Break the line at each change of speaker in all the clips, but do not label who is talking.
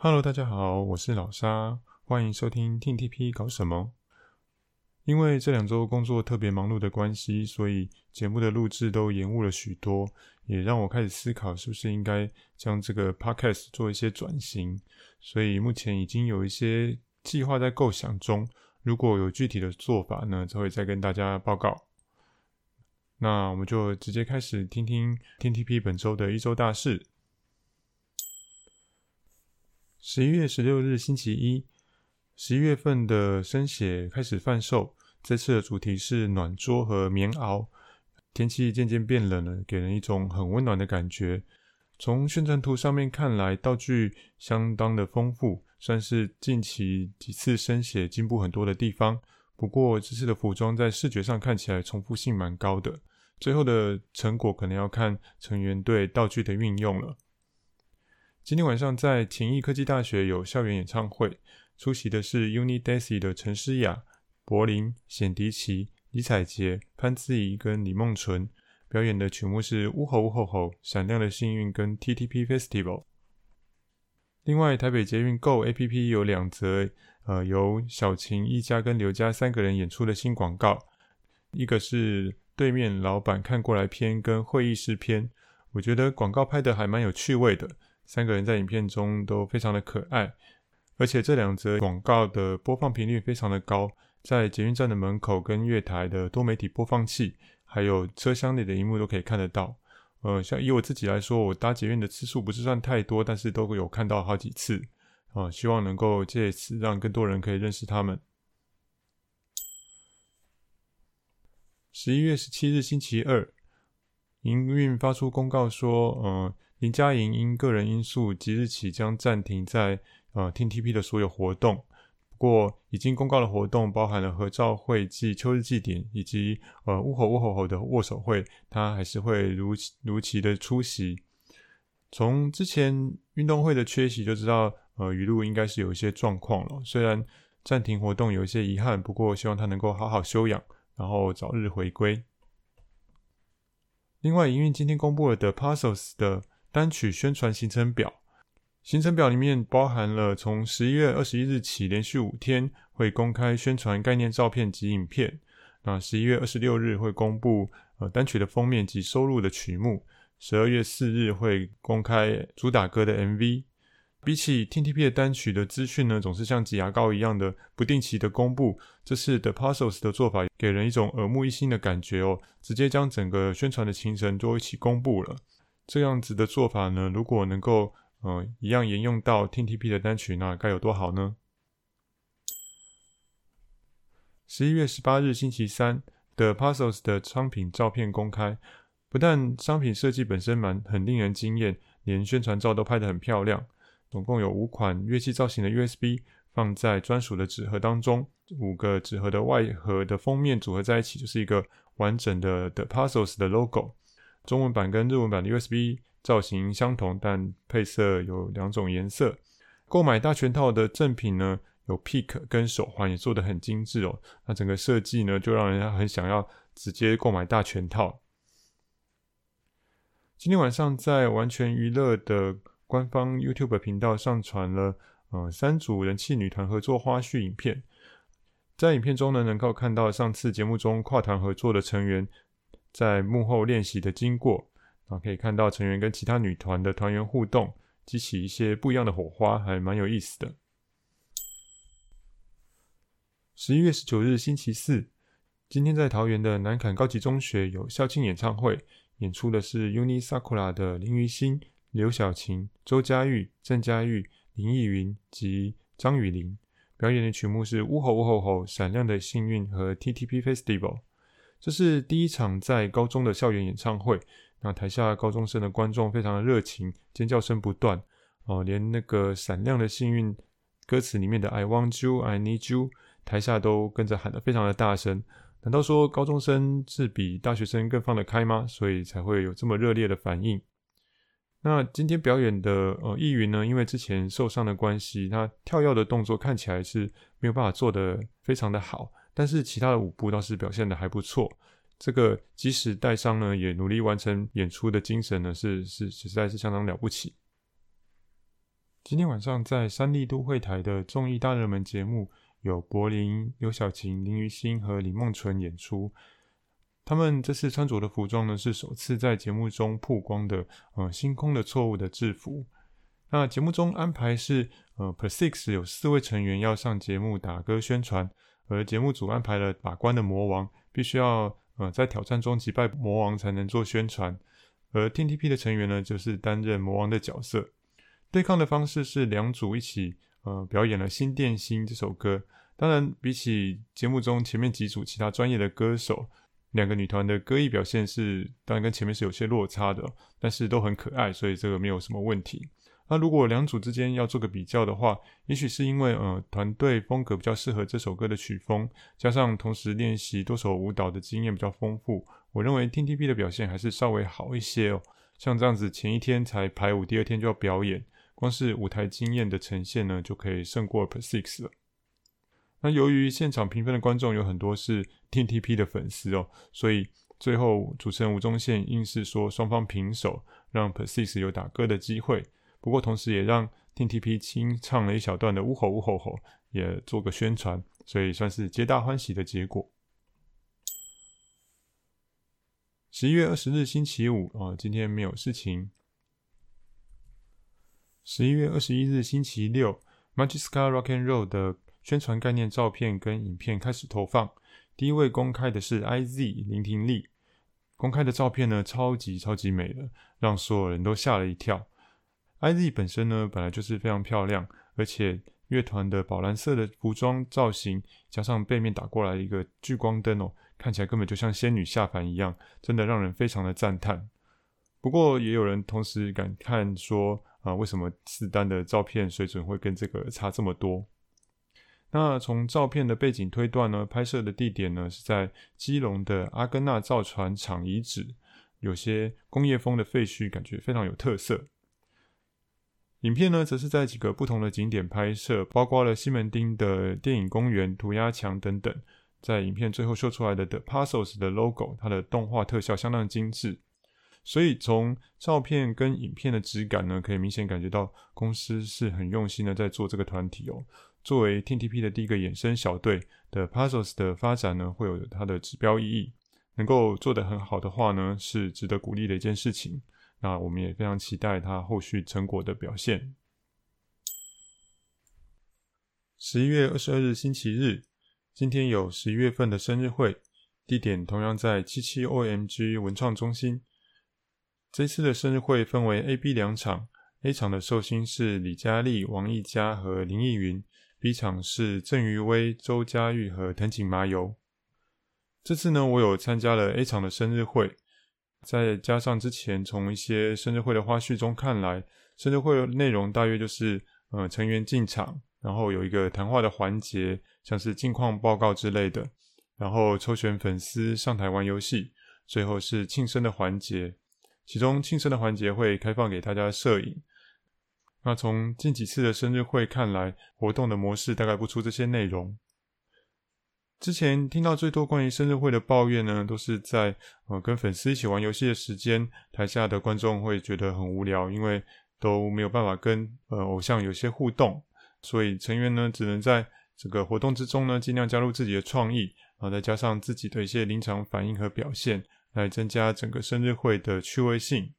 Hello，大家好，我是老沙，欢迎收听 TTP 搞什么。因为这两周工作特别忙碌的关系，所以节目的录制都延误了许多，也让我开始思考是不是应该将这个 Podcast 做一些转型。所以目前已经有一些计划在构想中，如果有具体的做法呢，就会再跟大家报告。那我们就直接开始听听 TTP 本周的一周大事。十一月十六日星期一，十一月份的生写开始贩售。这次的主题是暖桌和棉袄。天气渐渐变冷了，给人一种很温暖的感觉。从宣传图上面看来，道具相当的丰富，算是近期几次生写进步很多的地方。不过这次的服装在视觉上看起来重复性蛮高的，最后的成果可能要看成员对道具的运用了。今天晚上在勤益科技大学有校园演唱会，出席的是 UNIDESI 的陈诗雅、柏林、显迪奇、李彩洁、潘姿怡跟李梦纯，表演的曲目是《呜吼呜吼吼》、《闪亮的幸运》跟 TTP Festival。另外，台北捷运 Go APP 有两则，呃，由小晴、一家跟刘家三个人演出的新广告，一个是对面老板看过来篇跟会议室篇，我觉得广告拍得还蛮有趣味的。三个人在影片中都非常的可爱，而且这两则广告的播放频率非常的高，在捷运站的门口跟月台的多媒体播放器，还有车厢里的荧幕都可以看得到。呃，像以我自己来说，我搭捷运的次数不是算太多，但是都有看到好几次。啊、希望能够借此让更多人可以认识他们。十一月十七日星期二，营运发出公告说，呃。林佳莹因个人因素，即日起将暂停在呃 TTP 的所有活动。不过，已经公告的活动包含了合照会暨秋日祭典，以及呃呜吼呜吼吼的握手会，他还是会如如期的出席。从之前运动会的缺席就知道，呃，语录应该是有一些状况了。虽然暂停活动有一些遗憾，不过希望他能够好好休养，然后早日回归。另外，营运今天公布了 The Parcels 的。单曲宣传行程表，行程表里面包含了从十一月二十一日起连续五天会公开宣传概念照片及影片。那十一月二十六日会公布呃单曲的封面及收录的曲目。十二月四日会公开主打歌的 MV。比起 TTP 的单曲的资讯呢，总是像挤牙膏一样的不定期的公布。这次 The Parcels 的做法给人一种耳目一新的感觉哦，直接将整个宣传的行程都一起公布了。这样子的做法呢，如果能够呃一样沿用到 TTP 的单曲，那该有多好呢？十一月十八日星期三，The Parcels 的商品照片公开，不但商品设计本身蛮很令人惊艳，连宣传照都拍得很漂亮。总共有五款乐器造型的 USB 放在专属的纸盒当中，五个纸盒的外盒的封面组合在一起，就是一个完整的 The Parcels 的 logo。中文版跟日文版的 USB 造型相同，但配色有两种颜色。购买大全套的赠品呢，有 Pick 跟手环也做得很精致哦。那整个设计呢，就让人很想要直接购买大全套。今天晚上在完全娱乐的官方 YouTube 频道上传了呃三组人气女团合作花絮影片，在影片中呢，能够看到上次节目中跨团合作的成员。在幕后练习的经过，啊，可以看到成员跟其他女团的团员互动，激起一些不一样的火花，还蛮有意思的。十一月十九日星期四，今天在桃园的南崁高级中学有校庆演唱会，演出的是 UNI SAKURA 的林予昕、刘晓晴、周佳玉、郑佳玉、林逸云及张宇琳，表演的曲目是《呜吼呜吼吼》、《闪亮的幸运》和 TTP Festival。这是第一场在高中的校园演唱会，那台下高中生的观众非常的热情，尖叫声不断哦，连那个闪亮的幸运歌词里面的 I want you, I need you，台下都跟着喊得非常的大声。难道说高中生是比大学生更放得开吗？所以才会有这么热烈的反应。那今天表演的呃奕云呢，因为之前受伤的关系，他跳跃的动作看起来是没有办法做得非常的好。但是其他的舞步倒是表现的还不错，这个即使带伤呢，也努力完成演出的精神呢，是是实在是相当了不起。今天晚上在三立都会台的综艺大热门节目，有柏林、刘晓晴、林于欣和李梦纯演出。他们这次穿着的服装呢，是首次在节目中曝光的，呃，星空的错误的制服。那节目中安排是，呃，Per-Six 有四位成员要上节目打歌宣传，而节目组安排了把关的魔王，必须要呃在挑战中击败魔王才能做宣传。而 TTP 的成员呢，就是担任魔王的角色。对抗的方式是两组一起呃表演了《新电心》这首歌。当然，比起节目中前面几组其他专业的歌手，两个女团的歌艺表现是当然跟前面是有些落差的，但是都很可爱，所以这个没有什么问题。那如果两组之间要做个比较的话，也许是因为呃团队风格比较适合这首歌的曲风，加上同时练习多首舞蹈的经验比较丰富，我认为 TTP 的表现还是稍微好一些哦。像这样子前一天才排舞，第二天就要表演，光是舞台经验的呈现呢，就可以胜过 Per-Six 了。那由于现场评分的观众有很多是 TTP 的粉丝哦，所以最后主持人吴宗宪硬是说双方平手，让 Per-Six 有打歌的机会。不过同时也让 TTP 清唱了一小段的呜吼呜吼吼，也做个宣传，所以算是皆大欢喜的结果。十一月二十日星期五啊，今天没有事情。十一月二十一日星期六，Magic Sky Rock and Roll 的宣传概念照片跟影片开始投放。第一位公开的是 IZ 林婷丽，公开的照片呢，超级超级美的，让所有人都吓了一跳。IZ 本身呢，本来就是非常漂亮，而且乐团的宝蓝色的服装造型，加上背面打过来一个聚光灯哦，看起来根本就像仙女下凡一样，真的让人非常的赞叹。不过也有人同时感叹说，啊，为什么四单的照片水准会跟这个差这么多？那从照片的背景推断呢，拍摄的地点呢是在基隆的阿根纳造船厂遗址，有些工业风的废墟，感觉非常有特色。影片呢，则是在几个不同的景点拍摄，包括了西门町的电影公园、涂鸦墙等等。在影片最后秀出来的 The Passos 的 logo，它的动画特效相当精致，所以从照片跟影片的质感呢，可以明显感觉到公司是很用心的在做这个团体哦。作为 TTP 的第一个衍生小队，The Passos 的发展呢，会有它的指标意义，能够做得很好的话呢，是值得鼓励的一件事情。那我们也非常期待它后续成果的表现。十一月二十二日星期日，今天有十一月份的生日会，地点同样在七七 OMG 文创中心。这次的生日会分为 A、B 两场，A 场的寿星是李佳丽、王溢嘉和林逸云，B 场是郑余威、周佳玉和藤井麻由。这次呢，我有参加了 A 场的生日会。再加上之前从一些生日会的花絮中看来，生日会内容大约就是，呃，成员进场，然后有一个谈话的环节，像是近况报告之类的，然后抽选粉丝上台玩游戏，最后是庆生的环节。其中庆生的环节会开放给大家摄影。那从近几次的生日会看来，活动的模式大概不出这些内容。之前听到最多关于生日会的抱怨呢，都是在呃跟粉丝一起玩游戏的时间，台下的观众会觉得很无聊，因为都没有办法跟呃偶像有些互动，所以成员呢只能在这个活动之中呢尽量加入自己的创意，然后，再加上自己的一些临场反应和表现，来增加整个生日会的趣味性。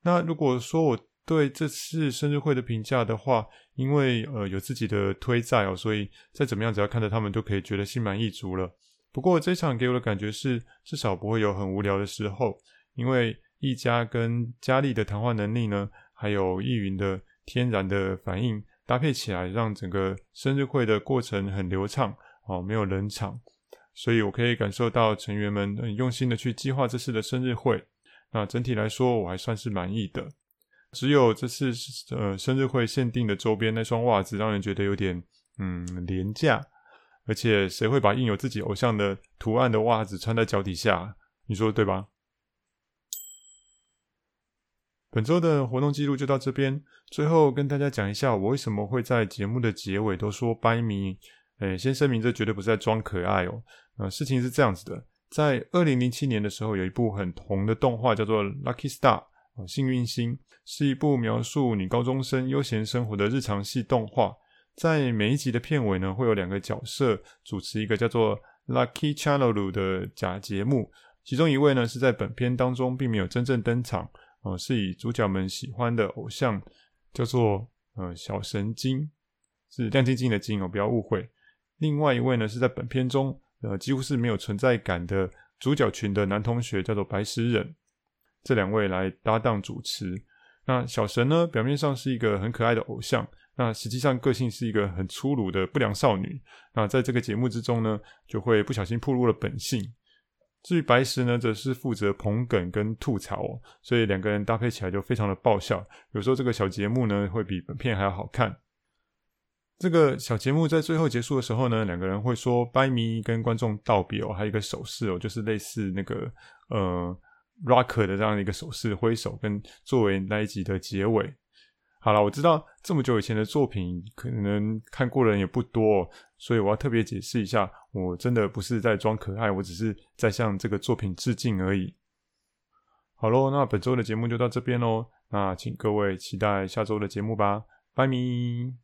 那如果说我对这次生日会的评价的话，因为呃有自己的推在哦，所以再怎么样，只要看着他们都可以觉得心满意足了。不过这场给我的感觉是，至少不会有很无聊的时候，因为溢嘉跟佳丽的谈话能力呢，还有易云的天然的反应搭配起来，让整个生日会的过程很流畅哦，没有冷场，所以我可以感受到成员们很用心的去计划这次的生日会。那整体来说，我还算是满意的。只有这次呃生日会限定的周边那双袜子，让人觉得有点嗯廉价，而且谁会把印有自己偶像的图案的袜子穿在脚底下？你说对吧？本周的活动记录就到这边，最后跟大家讲一下，我为什么会在节目的结尾都说拜咪。诶，先声明，这绝对不是在装可爱哦。呃，事情是这样子的，在二零零七年的时候，有一部很红的动画叫做《Lucky Star》。《幸运星》是一部描述女高中生悠闲生活的日常系动画。在每一集的片尾呢，会有两个角色主持一个叫做 Lucky Channel 的假节目。其中一位呢，是在本片当中并没有真正登场，呃，是以主角们喜欢的偶像叫做呃小神经，是亮晶晶的晶哦，不要误会。另外一位呢，是在本片中呃几乎是没有存在感的主角群的男同学，叫做白石忍。这两位来搭档主持。那小神呢，表面上是一个很可爱的偶像，那实际上个性是一个很粗鲁的不良少女。那在这个节目之中呢，就会不小心暴露了本性。至于白石呢，则是负责捧梗跟吐槽哦，所以两个人搭配起来就非常的爆笑。有时候这个小节目呢，会比本片还要好看。这个小节目在最后结束的时候呢，两个人会说拜咪，跟观众道别哦，还有一个手势哦，就是类似那个呃。Rocker 的这样的一个手势挥手，跟作为那一集的结尾。好了，我知道这么久以前的作品，可能看过的人也不多，所以我要特别解释一下，我真的不是在装可爱，我只是在向这个作品致敬而已。好喽，那本周的节目就到这边喽，那请各位期待下周的节目吧，拜咪。